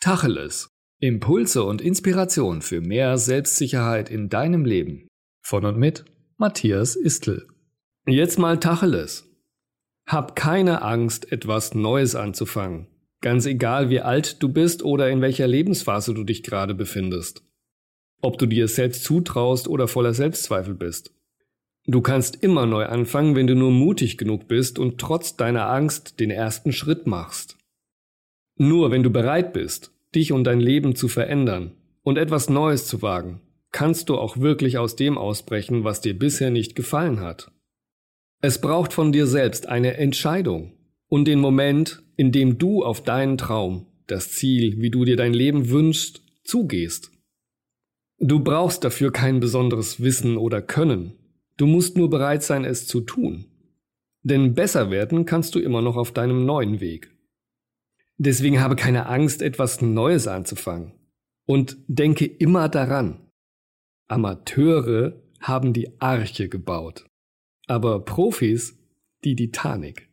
Tacheles. Impulse und Inspiration für mehr Selbstsicherheit in deinem Leben. Von und mit Matthias Istl. Jetzt mal Tacheles. Hab keine Angst, etwas Neues anzufangen. Ganz egal, wie alt du bist oder in welcher Lebensphase du dich gerade befindest. Ob du dir selbst zutraust oder voller Selbstzweifel bist. Du kannst immer neu anfangen, wenn du nur mutig genug bist und trotz deiner Angst den ersten Schritt machst. Nur wenn du bereit bist, dich und dein Leben zu verändern und etwas Neues zu wagen, kannst du auch wirklich aus dem ausbrechen, was dir bisher nicht gefallen hat. Es braucht von dir selbst eine Entscheidung und den Moment, in dem du auf deinen Traum, das Ziel, wie du dir dein Leben wünschst, zugehst. Du brauchst dafür kein besonderes Wissen oder Können. Du musst nur bereit sein, es zu tun. Denn besser werden kannst du immer noch auf deinem neuen Weg. Deswegen habe keine Angst, etwas Neues anzufangen. Und denke immer daran. Amateure haben die Arche gebaut, aber Profis die Titanic.